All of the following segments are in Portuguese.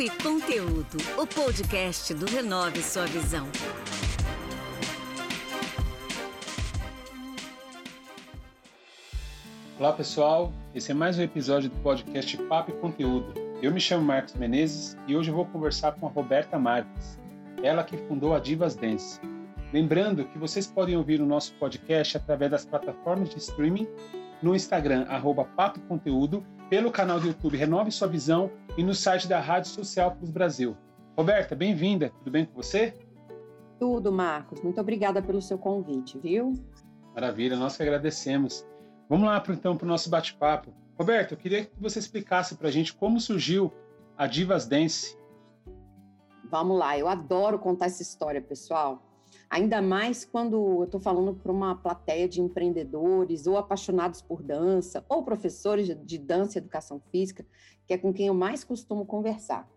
Papo e Conteúdo, o podcast do Renove Sua Visão. Olá pessoal, esse é mais um episódio do podcast Papo e Conteúdo. Eu me chamo Marcos Menezes e hoje vou conversar com a Roberta Marques, ela que fundou a Divas Dance. Lembrando que vocês podem ouvir o nosso podcast através das plataformas de streaming, no Instagram, arroba Papo Conteúdo, pelo canal do YouTube Renove Sua Visão e no site da Rádio Social Plus Brasil. Roberta, bem-vinda, tudo bem com você? Tudo, Marcos. Muito obrigada pelo seu convite, viu? Maravilha, nós que agradecemos. Vamos lá então para o nosso bate-papo. Roberto, eu queria que você explicasse para a gente como surgiu a Divas Dance. Vamos lá, eu adoro contar essa história, pessoal. Ainda mais quando eu estou falando para uma plateia de empreendedores ou apaixonados por dança, ou professores de dança e educação física, que é com quem eu mais costumo conversar.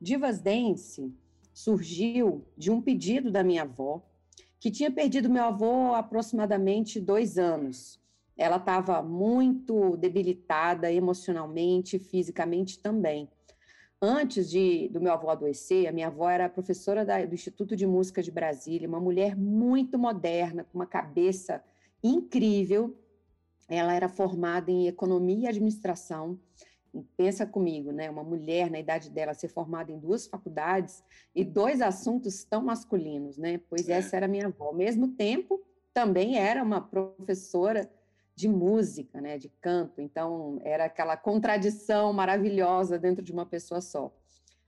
Divas Dance surgiu de um pedido da minha avó, que tinha perdido meu avô há aproximadamente dois anos. Ela estava muito debilitada emocionalmente, fisicamente também. Antes de, do meu avô adoecer, a minha avó era professora da, do Instituto de Música de Brasília, uma mulher muito moderna, com uma cabeça incrível. Ela era formada em economia e administração. E pensa comigo, né? Uma mulher na idade dela ser formada em duas faculdades e dois assuntos tão masculinos, né? Pois é. essa era a minha avó. Ao mesmo tempo, também era uma professora de música, né, de canto. Então, era aquela contradição maravilhosa dentro de uma pessoa só.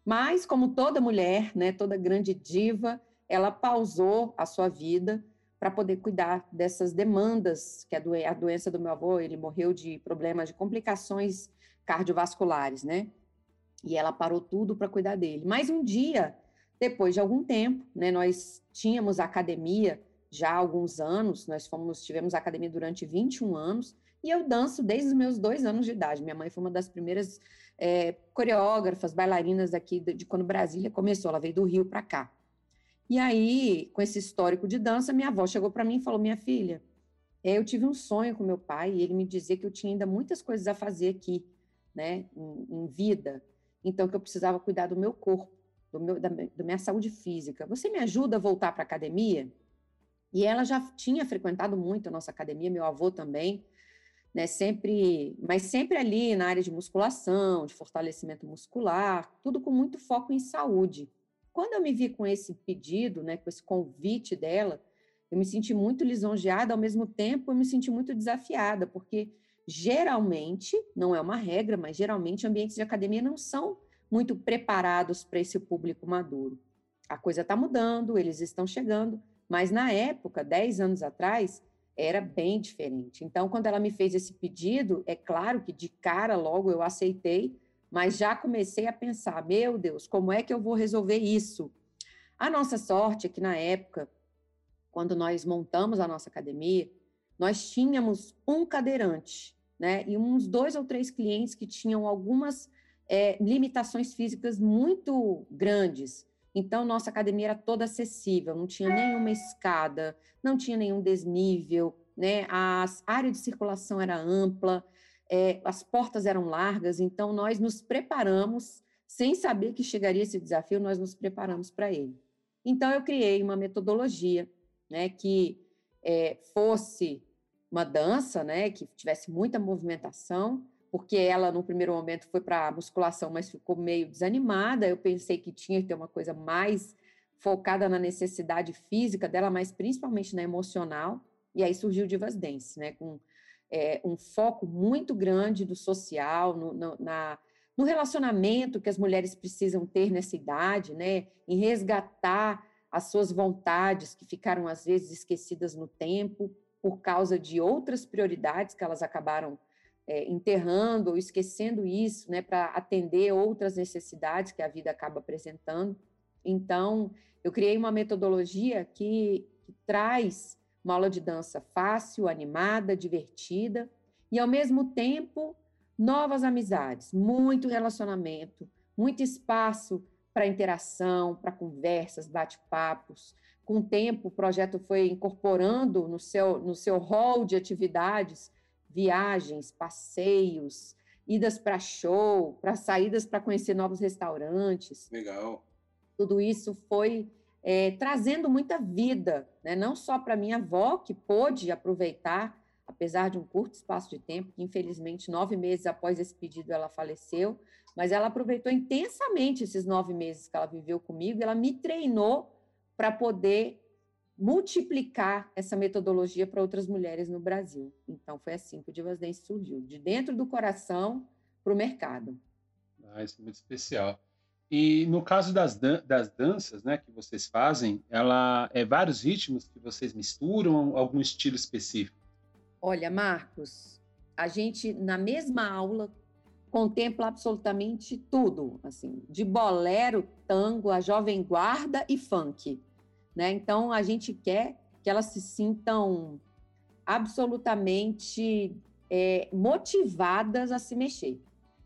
Mas, como toda mulher, né, toda grande diva, ela pausou a sua vida para poder cuidar dessas demandas, que a, doen a doença do meu avô, ele morreu de problemas de complicações cardiovasculares, né? E ela parou tudo para cuidar dele. Mas um dia, depois de algum tempo, né, nós tínhamos a academia já há alguns anos, nós fomos, tivemos academia durante 21 anos, e eu danço desde os meus dois anos de idade. Minha mãe foi uma das primeiras é, coreógrafas, bailarinas aqui de, de, quando Brasília começou, ela veio do Rio para cá. E aí, com esse histórico de dança, minha avó chegou para mim e falou: Minha filha, é, eu tive um sonho com meu pai, e ele me dizia que eu tinha ainda muitas coisas a fazer aqui, né, em, em vida, então que eu precisava cuidar do meu corpo, do meu, da, da minha saúde física. Você me ajuda a voltar para academia? E ela já tinha frequentado muito a nossa academia, meu avô também, né, sempre, mas sempre ali na área de musculação, de fortalecimento muscular, tudo com muito foco em saúde. Quando eu me vi com esse pedido, né, com esse convite dela, eu me senti muito lisonjeada, ao mesmo tempo eu me senti muito desafiada, porque geralmente, não é uma regra, mas geralmente ambientes de academia não são muito preparados para esse público maduro. A coisa está mudando, eles estão chegando, mas na época, 10 anos atrás, era bem diferente. Então, quando ela me fez esse pedido, é claro que de cara logo eu aceitei, mas já comecei a pensar: meu Deus, como é que eu vou resolver isso? A nossa sorte é que na época, quando nós montamos a nossa academia, nós tínhamos um cadeirante, né? E uns dois ou três clientes que tinham algumas é, limitações físicas muito grandes. Então, nossa academia era toda acessível, não tinha nenhuma escada, não tinha nenhum desnível, né? A área de circulação era ampla, é, as portas eram largas, então nós nos preparamos, sem saber que chegaria esse desafio, nós nos preparamos para ele. Então, eu criei uma metodologia, né, que é, fosse uma dança, né, que tivesse muita movimentação, porque ela, no primeiro momento, foi para a musculação, mas ficou meio desanimada. Eu pensei que tinha que ter uma coisa mais focada na necessidade física dela, mas principalmente na emocional. E aí surgiu o Divas Dance, né, com é, um foco muito grande do social, no, no, na, no relacionamento que as mulheres precisam ter nessa idade, né, em resgatar as suas vontades que ficaram, às vezes, esquecidas no tempo por causa de outras prioridades que elas acabaram é, enterrando ou esquecendo isso, né, para atender outras necessidades que a vida acaba apresentando. Então, eu criei uma metodologia que, que traz uma aula de dança fácil, animada, divertida e, ao mesmo tempo, novas amizades, muito relacionamento, muito espaço para interação, para conversas, bate-papos. Com o tempo, o projeto foi incorporando no seu, no seu hall de atividades viagens, passeios, idas para show, para saídas para conhecer novos restaurantes. Legal. Tudo isso foi é, trazendo muita vida, né? não só para minha avó, que pôde aproveitar, apesar de um curto espaço de tempo, que infelizmente nove meses após esse pedido ela faleceu, mas ela aproveitou intensamente esses nove meses que ela viveu comigo, ela me treinou para poder multiplicar essa metodologia para outras mulheres no Brasil. Então, foi assim que o Divas Dance surgiu, de dentro do coração para o mercado. Ah, isso é muito especial. E no caso das, dan das danças né, que vocês fazem, ela é vários ritmos que vocês misturam, algum estilo específico? Olha, Marcos, a gente, na mesma aula, contempla absolutamente tudo, assim, de bolero, tango, a jovem guarda e funk. Né? Então, a gente quer que elas se sintam absolutamente é, motivadas a se mexer.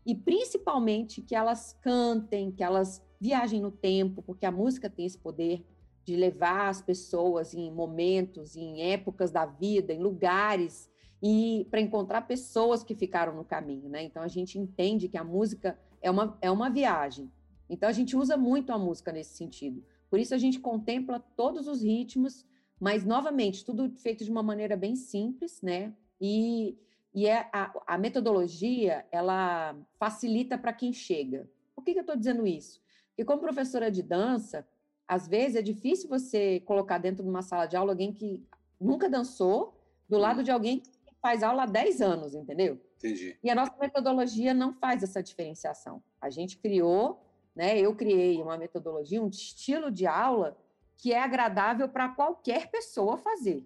E principalmente que elas cantem, que elas viajem no tempo, porque a música tem esse poder de levar as pessoas em momentos, em épocas da vida, em lugares, e para encontrar pessoas que ficaram no caminho. Né? Então, a gente entende que a música é uma, é uma viagem. Então, a gente usa muito a música nesse sentido. Por isso a gente contempla todos os ritmos, mas novamente tudo feito de uma maneira bem simples, né? E, e é a, a metodologia ela facilita para quem chega. Por que, que eu estou dizendo isso? Porque como professora de dança, às vezes é difícil você colocar dentro de uma sala de aula alguém que nunca dançou do lado de alguém que faz aula há 10 anos, entendeu? Entendi. E a nossa metodologia não faz essa diferenciação. A gente criou né? Eu criei uma metodologia, um estilo de aula que é agradável para qualquer pessoa fazer.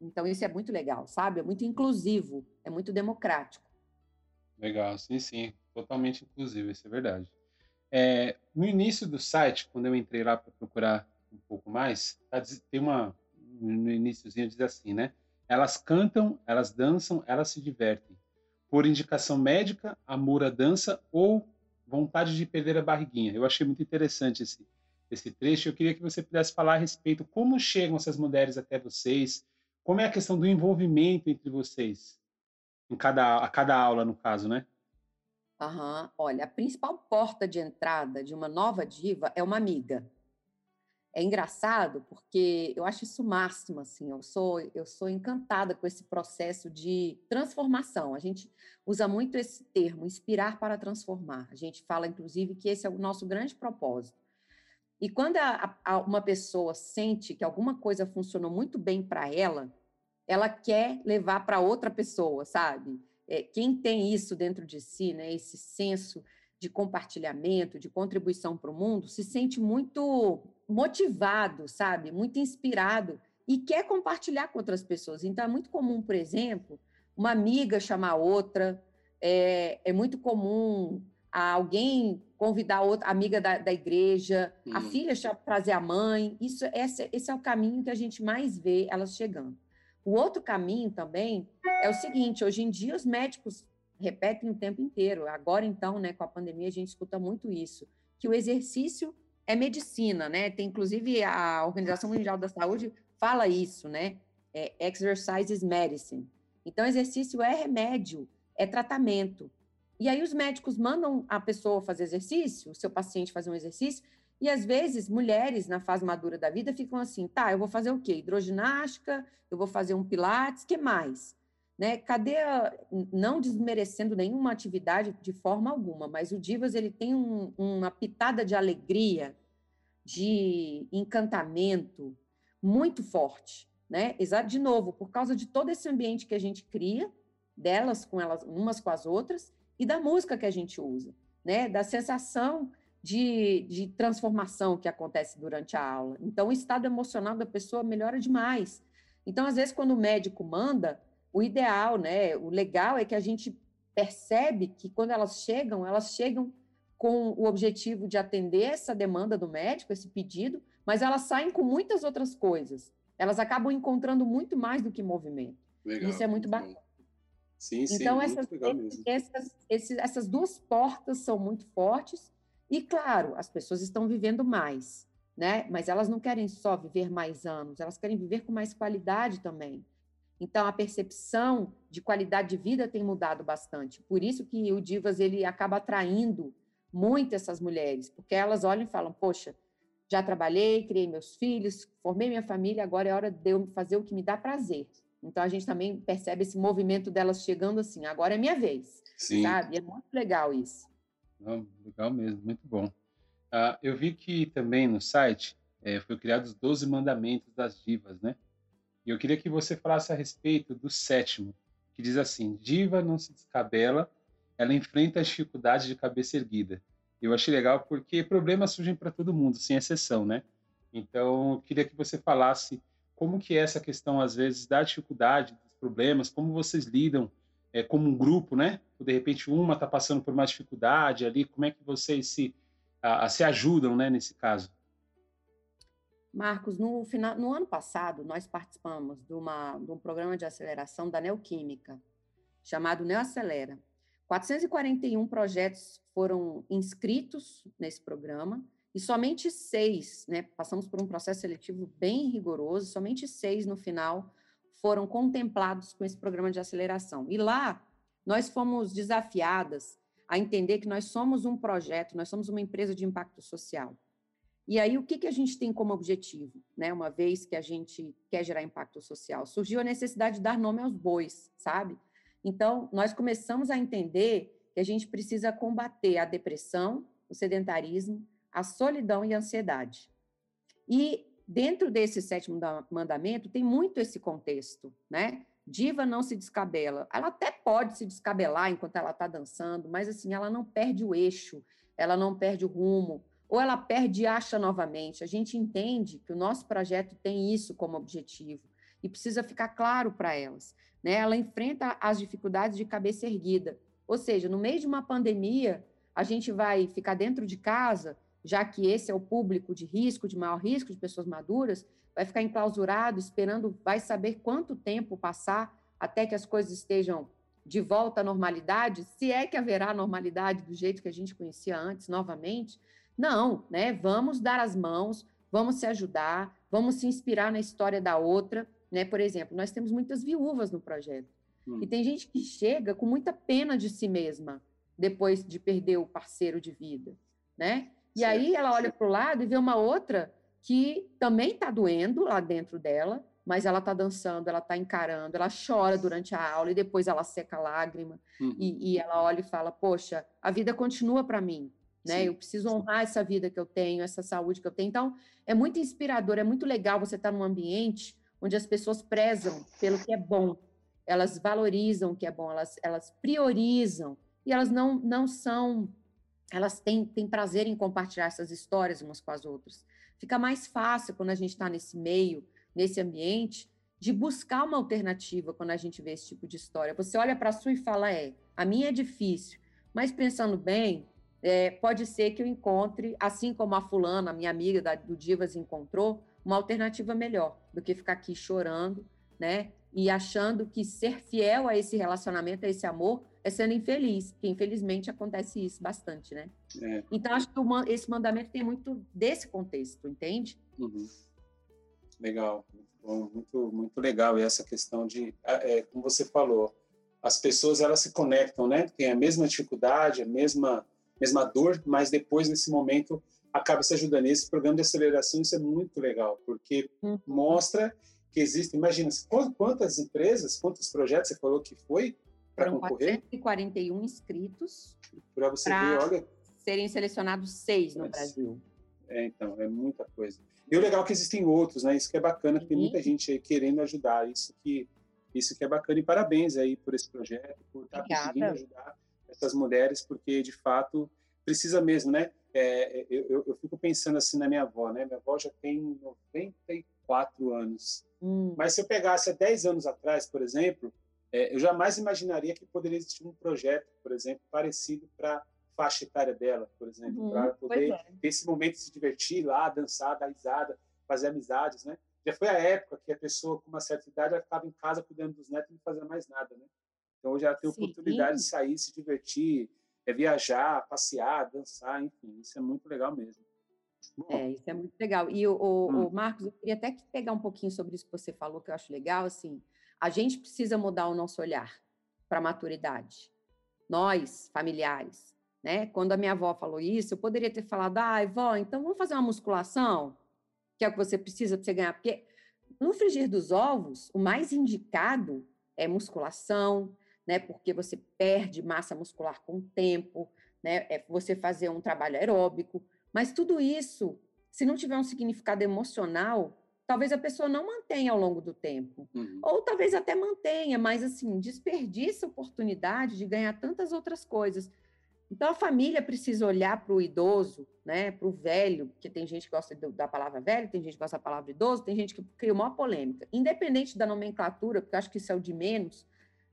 Então, isso é muito legal, sabe? É muito inclusivo, é muito democrático. Legal, sim, sim. Totalmente inclusivo, isso é verdade. É, no início do site, quando eu entrei lá para procurar um pouco mais, tá, tem uma. No iníciozinho diz assim, né? Elas cantam, elas dançam, elas se divertem. Por indicação médica, amor à dança ou vontade de perder a barriguinha. Eu achei muito interessante esse, esse trecho. Eu queria que você pudesse falar a respeito como chegam essas mulheres até vocês, como é a questão do envolvimento entre vocês, em cada, a cada aula, no caso, né? Uhum. Olha, a principal porta de entrada de uma nova diva é uma amiga é engraçado porque eu acho isso máximo, assim, eu sou, eu sou encantada com esse processo de transformação. A gente usa muito esse termo, inspirar para transformar. A gente fala, inclusive, que esse é o nosso grande propósito. E quando a, a, uma pessoa sente que alguma coisa funcionou muito bem para ela, ela quer levar para outra pessoa, sabe? É, quem tem isso dentro de si, né, esse senso de compartilhamento, de contribuição para o mundo, se sente muito motivado, sabe? Muito inspirado e quer compartilhar com outras pessoas. Então, é muito comum, por exemplo, uma amiga chamar outra, é, é muito comum alguém convidar outra amiga da, da igreja, hum. a filha trazer a mãe. Isso, esse, esse é o caminho que a gente mais vê elas chegando. O outro caminho também é o seguinte: hoje em dia os médicos repetem o tempo inteiro. Agora, então, né, com a pandemia, a gente escuta muito isso, que o exercício é medicina, né? Tem, inclusive, a Organização Mundial da Saúde fala isso, né? É, exercise is medicine. Então, exercício é remédio, é tratamento. E aí os médicos mandam a pessoa fazer exercício, o seu paciente fazer um exercício, e às vezes mulheres na fase madura da vida ficam assim, tá, eu vou fazer o quê? Hidroginástica, eu vou fazer um pilates, que mais? Né? Cadê a, não desmerecendo nenhuma atividade de forma alguma, mas o Divas ele tem um, uma pitada de alegria, de encantamento muito forte, né? Exato, de novo, por causa de todo esse ambiente que a gente cria delas com elas umas com as outras e da música que a gente usa, né? Da sensação de, de transformação que acontece durante a aula. Então, o estado emocional da pessoa melhora demais. Então, às vezes, quando o médico manda, o ideal, né, o legal é que a gente percebe que quando elas chegam, elas chegam com o objetivo de atender essa demanda do médico, esse pedido, mas elas saem com muitas outras coisas. Elas acabam encontrando muito mais do que movimento. Legal, Isso é muito bacana. Sim, sim, então, essas, essas, esses, essas duas portas são muito fortes. E, claro, as pessoas estão vivendo mais, né? Mas elas não querem só viver mais anos, elas querem viver com mais qualidade também. Então, a percepção de qualidade de vida tem mudado bastante. Por isso que o Divas ele acaba atraindo muito essas mulheres, porque elas olham e falam: Poxa, já trabalhei, criei meus filhos, formei minha família, agora é hora de eu fazer o que me dá prazer. Então, a gente também percebe esse movimento delas chegando assim: agora é minha vez. Sim. Sabe? É muito legal isso. Não, legal mesmo, muito bom. Uh, eu vi que também no site é, foi criado os 12 mandamentos das divas, né? E eu queria que você falasse a respeito do sétimo, que diz assim: diva não se descabela, ela enfrenta as dificuldades de cabeça erguida. Eu achei legal porque problemas surgem para todo mundo, sem exceção, né? Então, eu queria que você falasse como que é essa questão, às vezes, da dificuldade, dos problemas, como vocês lidam é, como um grupo, né? De repente, uma está passando por mais dificuldade ali, como é que vocês se, a, a, se ajudam, né, nesse caso? Marcos, no, final, no ano passado, nós participamos de, uma, de um programa de aceleração da Neoquímica, chamado Neoacelera. 441 projetos foram inscritos nesse programa e somente seis, né, passamos por um processo seletivo bem rigoroso, somente seis no final foram contemplados com esse programa de aceleração. E lá nós fomos desafiadas a entender que nós somos um projeto, nós somos uma empresa de impacto social. E aí, o que, que a gente tem como objetivo, né? Uma vez que a gente quer gerar impacto social? Surgiu a necessidade de dar nome aos bois, sabe? Então, nós começamos a entender que a gente precisa combater a depressão, o sedentarismo, a solidão e a ansiedade. E dentro desse sétimo mandamento tem muito esse contexto, né? Diva não se descabela. Ela até pode se descabelar enquanto ela está dançando, mas assim, ela não perde o eixo, ela não perde o rumo, ou ela perde e acha novamente. A gente entende que o nosso projeto tem isso como objetivo e precisa ficar claro para elas. Né? Ela enfrenta as dificuldades de cabeça erguida. Ou seja, no meio de uma pandemia, a gente vai ficar dentro de casa, já que esse é o público de risco, de maior risco, de pessoas maduras, vai ficar enclausurado, esperando, vai saber quanto tempo passar até que as coisas estejam de volta à normalidade, se é que haverá normalidade do jeito que a gente conhecia antes, novamente, não, né? Vamos dar as mãos, vamos se ajudar, vamos se inspirar na história da outra, né? Por exemplo, nós temos muitas viúvas no projeto. Hum. E tem gente que chega com muita pena de si mesma depois de perder o parceiro de vida, né? E certo. aí ela olha para o lado e vê uma outra que também está doendo lá dentro dela, mas ela está dançando, ela está encarando, ela chora durante a aula e depois ela seca a lágrima uhum. e, e, ela olha e fala: Poxa, a vida continua para mim, né? Sim. Eu preciso honrar essa vida que eu tenho, essa saúde que eu tenho. Então, é muito inspirador, é muito legal você estar num ambiente onde as pessoas prezam pelo que é bom, elas valorizam o que é bom, elas, elas priorizam e elas não, não são, elas têm, têm prazer em compartilhar essas histórias umas com as outras. Fica mais fácil quando a gente está nesse meio, nesse ambiente, de buscar uma alternativa quando a gente vê esse tipo de história. Você olha para a sua e fala, é, a minha é difícil, mas pensando bem, é, pode ser que eu encontre, assim como a fulana, minha amiga da, do Divas encontrou, uma alternativa melhor do que ficar aqui chorando, né? E achando que ser fiel a esse relacionamento, a esse amor, é sendo infeliz, porque infelizmente acontece isso bastante, né? É. Então, acho que o, esse mandamento tem muito desse contexto, entende? Uhum. Legal, muito, muito legal. E essa questão de, é, como você falou, as pessoas elas se conectam, né? Tem a mesma dificuldade, a mesma mesma dor, mas depois, nesse momento, acaba se ajudando. Esse programa de aceleração, isso é muito legal, porque uhum. mostra que existe, imagina, quantas empresas, quantos projetos você falou que foi para concorrer? 441 inscritos. Para você ver, olha... Serem selecionados seis no Brasil. É, então, é muita coisa. E o legal é que existem outros, né? Isso que é bacana, tem muita gente aí querendo ajudar. Isso que, isso que é bacana. E parabéns aí por esse projeto, por estar tá conseguindo ajudar essas mulheres, porque de fato precisa mesmo, né? É, eu, eu, fico pensando assim na minha avó, né? Minha avó já tem 94 anos. Hum. Mas se eu pegasse há 10 anos atrás, por exemplo, é, eu jamais imaginaria que poderia existir um projeto, por exemplo, parecido para faixa etária dela, por exemplo, uhum, para poder é. ter esse momento de se divertir lá, dançar, dar risada, fazer amizades, né? Já foi a época que a pessoa com uma certa idade já ficava em casa cuidando dos netos e não fazia mais nada, né? Então, hoje ela tem Sim. oportunidade de sair, se divertir, é viajar, passear, dançar, enfim, isso é muito legal mesmo. Bom, é, isso é muito legal. E o, o, hum. o, Marcos, eu queria até pegar um pouquinho sobre isso que você falou, que eu acho legal, assim, A gente precisa mudar o nosso olhar para a maturidade. Nós, familiares, né? Quando a minha avó falou isso, eu poderia ter falado: "Ai, ah, vó, então vamos fazer uma musculação, que é o que você precisa para você ganhar", porque no frigir dos ovos, o mais indicado é musculação, né? Porque você perde massa muscular com o tempo, né? É você fazer um trabalho aeróbico, mas tudo isso, se não tiver um significado emocional, talvez a pessoa não mantenha ao longo do tempo. Uhum. Ou talvez até mantenha, mas assim, desperdiça a oportunidade de ganhar tantas outras coisas. Então a família precisa olhar para o idoso, né, para o velho, porque tem gente que gosta da palavra velho, tem gente que gosta da palavra idoso, tem gente que cria uma polêmica. Independente da nomenclatura, porque eu acho que isso é o de menos,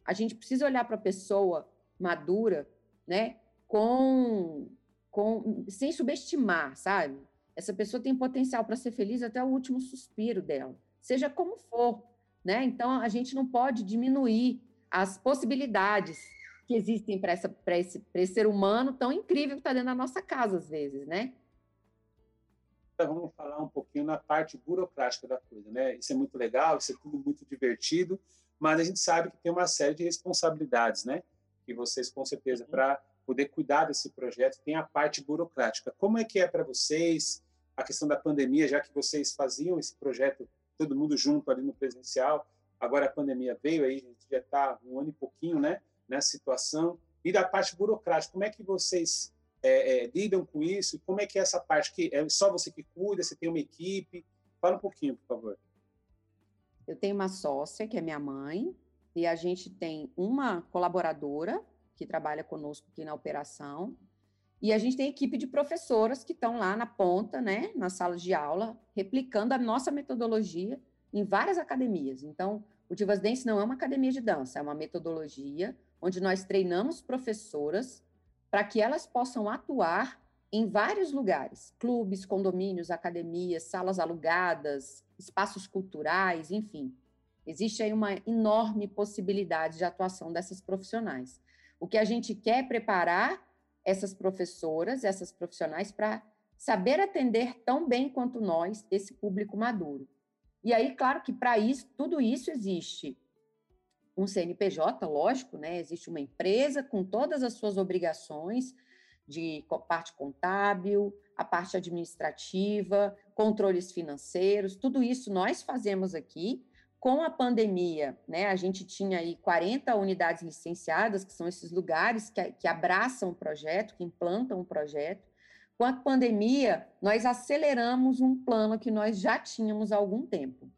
a gente precisa olhar para a pessoa madura, né, com, com sem subestimar, sabe? Essa pessoa tem potencial para ser feliz até o último suspiro dela, seja como for, né? Então a gente não pode diminuir as possibilidades que existem para esse, esse ser humano tão incrível que está dentro da nossa casa, às vezes, né? Então, vamos falar um pouquinho na parte burocrática da coisa, né? Isso é muito legal, isso é tudo muito divertido, mas a gente sabe que tem uma série de responsabilidades, né? Que vocês, com certeza, uhum. para poder cuidar desse projeto, tem a parte burocrática. Como é que é para vocês a questão da pandemia, já que vocês faziam esse projeto todo mundo junto ali no presencial, agora a pandemia veio, aí a gente já está um ano e pouquinho, né? nessa situação? E da parte burocrática, como é que vocês é, é, lidam com isso? Como é que é essa parte que é só você que cuida? Você tem uma equipe? Fala um pouquinho, por favor. Eu tenho uma sócia, que é minha mãe, e a gente tem uma colaboradora que trabalha conosco aqui na operação, e a gente tem equipe de professoras que estão lá na ponta, né, na sala de aula, replicando a nossa metodologia em várias academias. Então, o Divas Dance não é uma academia de dança, é uma metodologia onde nós treinamos professoras para que elas possam atuar em vários lugares, clubes, condomínios, academias, salas alugadas, espaços culturais, enfim. Existe aí uma enorme possibilidade de atuação dessas profissionais. O que a gente quer é preparar essas professoras, essas profissionais para saber atender tão bem quanto nós esse público maduro. E aí, claro que para isso, tudo isso existe um CNPJ, lógico, né? Existe uma empresa com todas as suas obrigações de parte contábil, a parte administrativa, controles financeiros, tudo isso nós fazemos aqui. Com a pandemia, né, a gente tinha aí 40 unidades licenciadas, que são esses lugares que, que abraçam o projeto, que implantam o projeto. Com a pandemia, nós aceleramos um plano que nós já tínhamos há algum tempo,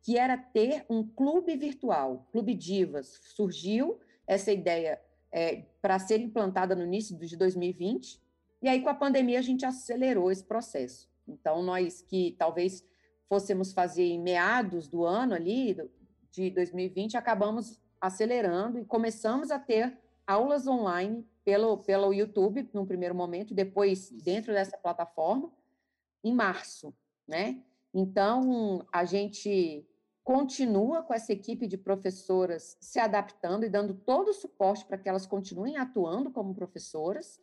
que era ter um clube virtual, Clube Divas. Surgiu essa ideia é, para ser implantada no início de 2020, e aí com a pandemia a gente acelerou esse processo. Então, nós que talvez fôssemos fazer em meados do ano ali, de 2020, acabamos acelerando e começamos a ter aulas online pelo, pelo YouTube, num primeiro momento, depois dentro dessa plataforma, em março, né? Então, a gente continua com essa equipe de professoras se adaptando e dando todo o suporte para que elas continuem atuando como professoras,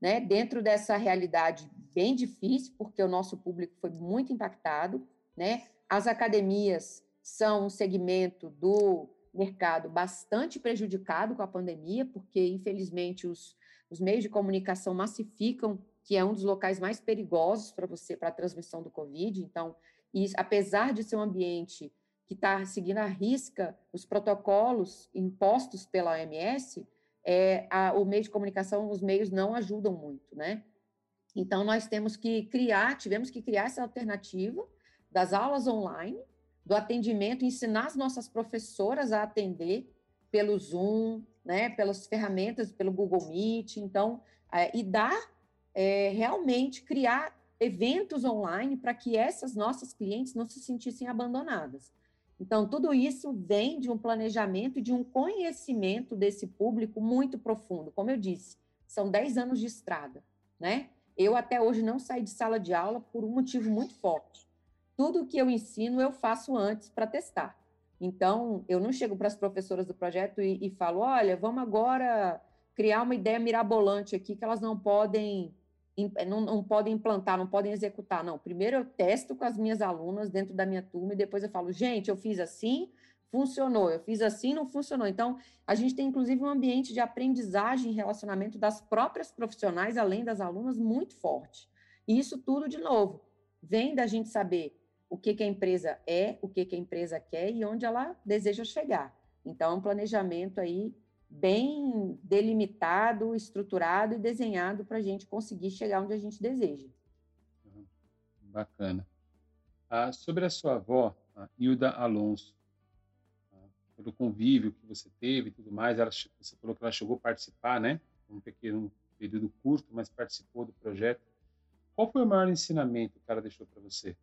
né? Dentro dessa realidade bem difícil, porque o nosso público foi muito impactado, né? As academias são um segmento do mercado bastante prejudicado com a pandemia, porque, infelizmente, os, os meios de comunicação massificam que é um dos locais mais perigosos para você, para a transmissão do Covid. Então, e, apesar de ser um ambiente que está seguindo à risca os protocolos impostos pela OMS, é, a, o meio de comunicação, os meios não ajudam muito, né? Então, nós temos que criar, tivemos que criar essa alternativa das aulas online, do atendimento, ensinar as nossas professoras a atender pelo Zoom, né, pelas ferramentas, pelo Google Meet, então, é, e dar é, realmente criar eventos online para que essas nossas clientes não se sentissem abandonadas. Então, tudo isso vem de um planejamento e de um conhecimento desse público muito profundo. Como eu disse, são 10 anos de estrada, né? Eu até hoje não saí de sala de aula por um motivo muito forte tudo que eu ensino eu faço antes para testar. Então, eu não chego para as professoras do projeto e, e, falo: olha, vamos agora criar uma ideia mirabolante aqui que elas não podem não, não, podem implantar, não podem executar. Não, primeiro eu testo com as minhas alunas dentro da minha turma e depois eu falo: gente, eu fiz assim, funcionou. Eu fiz assim, não funcionou. Então, a gente tem inclusive um ambiente de aprendizagem e relacionamento das próprias profissionais, além das alunas, muito forte. E isso tudo, de novo, vem da gente saber o que, que a empresa é, o que, que a empresa quer e onde ela deseja chegar. Então, é um planejamento aí bem delimitado, estruturado e desenhado para a gente conseguir chegar onde a gente deseja. Bacana. Ah, sobre a sua avó, a Hilda Alonso, ah, pelo convívio que você teve e tudo mais, ela, você falou que ela chegou a participar, né? Um pequeno período curto, mas participou do projeto. Qual foi o maior ensinamento que ela deixou para você?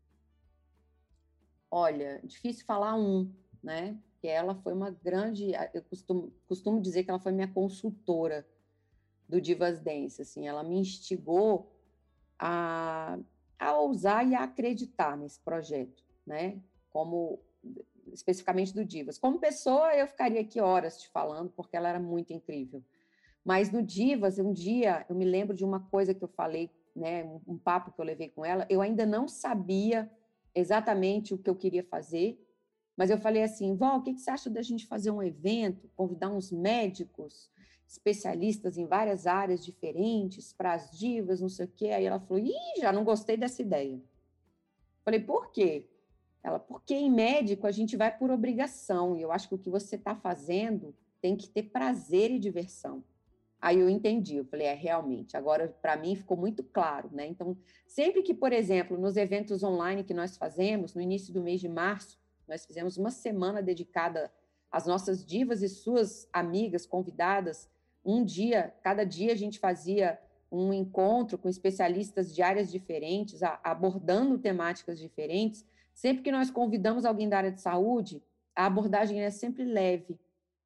Olha, difícil falar um, né? Que ela foi uma grande, eu costumo, costumo dizer que ela foi minha consultora do Divas Dance, assim, ela me instigou a, a ousar e a acreditar nesse projeto, né? Como especificamente do Divas. Como pessoa, eu ficaria aqui horas te falando, porque ela era muito incrível. Mas no Divas, um dia, eu me lembro de uma coisa que eu falei, né, um papo que eu levei com ela, eu ainda não sabia exatamente o que eu queria fazer, mas eu falei assim, Vó, o que, você acha da gente fazer um evento, convidar uns médicos, especialistas em várias áreas diferentes, para as divas, não sei o quê. Aí ela falou, ih, já não gostei dessa ideia. Falei, por quê? Ela, porque em médico a gente vai por obrigação, e eu acho que o que você está fazendo tem que ter prazer e diversão. Aí eu entendi, eu falei, é realmente, agora para mim ficou muito claro, né? Então, sempre que, por exemplo, nos eventos online que nós fazemos, no início do mês de março, nós fizemos uma semana dedicada às nossas divas e suas amigas convidadas. Um dia, cada dia a gente fazia um encontro com especialistas de áreas diferentes, abordando temáticas diferentes. Sempre que nós convidamos alguém da área de saúde, a abordagem é sempre leve,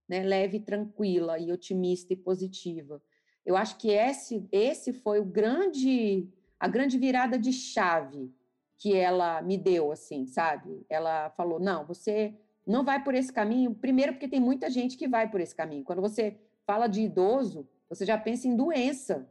né, leve, tranquila e otimista e positiva. Eu acho que esse, esse foi o grande, a grande virada de chave que ela me deu, assim, sabe? Ela falou: não, você não vai por esse caminho. Primeiro, porque tem muita gente que vai por esse caminho. Quando você fala de idoso, você já pensa em doença.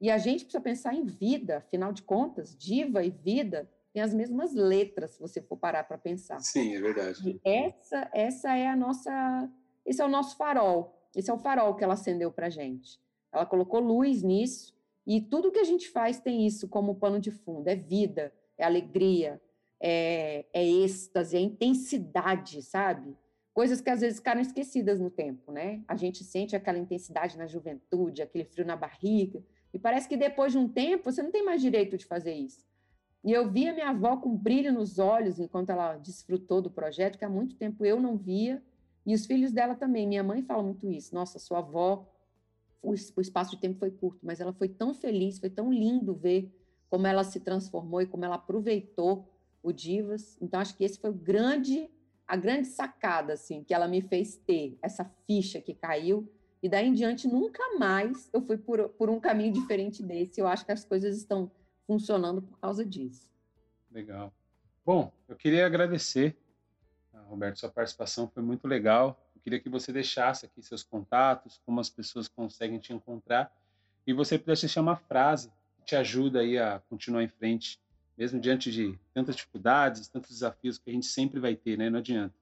E a gente precisa pensar em vida, afinal de contas, diva e vida têm as mesmas letras, se você for parar para pensar. Sim, é verdade. E essa, essa é a nossa esse é o nosso farol. Esse é o farol que ela acendeu para gente. Ela colocou luz nisso e tudo que a gente faz tem isso como pano de fundo. É vida, é alegria, é, é êxtase, é intensidade, sabe? Coisas que às vezes ficaram esquecidas no tempo, né? A gente sente aquela intensidade na juventude, aquele frio na barriga, e parece que depois de um tempo você não tem mais direito de fazer isso. E eu via minha avó com brilho nos olhos enquanto ela desfrutou do projeto, que há muito tempo eu não via, e os filhos dela também. Minha mãe fala muito isso. Nossa, sua avó, o, espaço de tempo foi curto, mas ela foi tão feliz, foi tão lindo ver como ela se transformou e como ela aproveitou o Divas. Então, acho que esse foi o grande, a grande sacada, assim, que ela me fez ter, essa ficha que caiu. E daí em diante, nunca mais eu fui por, por um caminho diferente desse. Eu acho que as coisas estão funcionando por causa disso. Legal. Bom, eu queria agradecer Roberto, sua participação foi muito legal. Eu queria que você deixasse aqui seus contatos, como as pessoas conseguem te encontrar, e você pudesse deixar uma frase te ajuda aí a continuar em frente, mesmo diante de tantas dificuldades, tantos desafios que a gente sempre vai ter, né? Não adianta.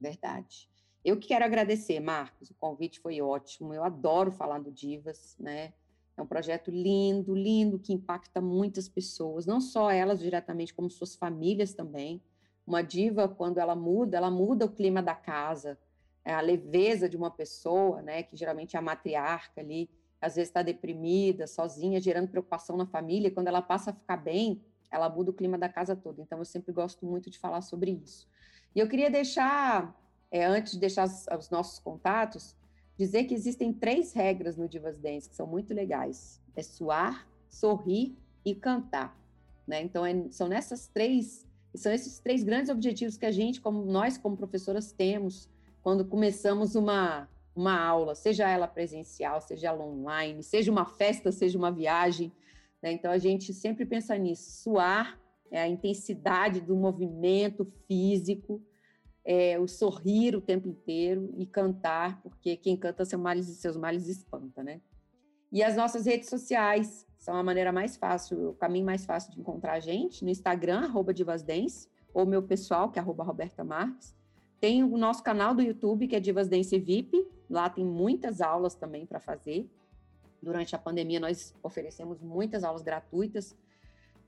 Verdade. Eu que quero agradecer, Marcos. O convite foi ótimo. Eu adoro falar do Divas, né? É um projeto lindo, lindo, que impacta muitas pessoas, não só elas diretamente, como suas famílias também. Uma diva, quando ela muda, ela muda o clima da casa, é a leveza de uma pessoa, né, que geralmente é a matriarca ali, às vezes está deprimida, sozinha, gerando preocupação na família, quando ela passa a ficar bem, ela muda o clima da casa toda. Então, eu sempre gosto muito de falar sobre isso. E eu queria deixar, é, antes de deixar os, os, nossos contatos, dizer que existem três regras no Divas Dance que são muito legais: é suar, sorrir e cantar. Né? Então, é, são nessas três são esses três grandes objetivos que a gente, como nós como professoras, temos quando começamos uma, uma aula, seja ela presencial, seja ela online, seja uma festa, seja uma viagem. Né? Então, a gente sempre pensa nisso. Suar é a intensidade do movimento físico, é, o sorrir o tempo inteiro e cantar, porque quem canta seus males, seus males espanta, né? E as nossas redes sociais, são a maneira mais fácil, o caminho mais fácil de encontrar a gente, no Instagram, arroba ou meu pessoal, que é arroba Roberta Marques. Tem o nosso canal do YouTube, que é Divas Dance VIP. Lá tem muitas aulas também para fazer. Durante a pandemia, nós oferecemos muitas aulas gratuitas.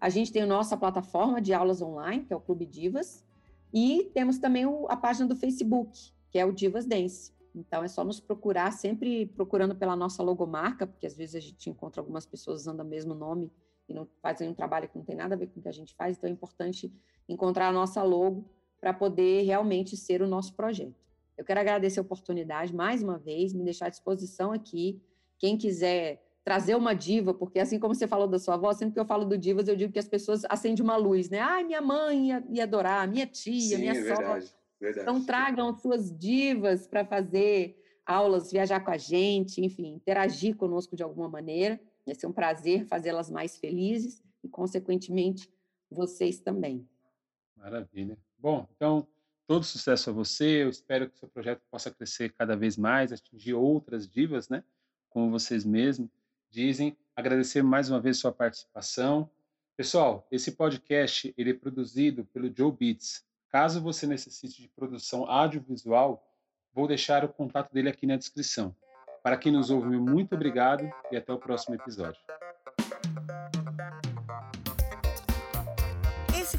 A gente tem a nossa plataforma de aulas online, que é o Clube Divas. E temos também o, a página do Facebook, que é o Divas Dance. Então, é só nos procurar, sempre procurando pela nossa logomarca, porque às vezes a gente encontra algumas pessoas usando o mesmo nome e não fazem um trabalho que não tem nada a ver com o que a gente faz. Então, é importante encontrar a nossa logo para poder realmente ser o nosso projeto. Eu quero agradecer a oportunidade mais uma vez, me deixar à disposição aqui. Quem quiser trazer uma diva, porque assim como você falou da sua avó, sempre que eu falo do divas, eu digo que as pessoas acendem uma luz, né? Ai, minha mãe ia, ia adorar, minha tia, Sim, minha é sogra. Verdade, verdade. Então tragam suas divas para fazer aulas, viajar com a gente, enfim, interagir conosco de alguma maneira. Vai ser um prazer fazê-las mais felizes e, consequentemente, vocês também. Maravilha. Bom, então, todo sucesso a você. Eu espero que o seu projeto possa crescer cada vez mais, atingir outras divas, né? Como vocês mesmos dizem. Agradecer mais uma vez sua participação. Pessoal, esse podcast ele é produzido pelo Joe Beats. Caso você necessite de produção audiovisual, vou deixar o contato dele aqui na descrição. Para quem nos ouve, muito obrigado e até o próximo episódio.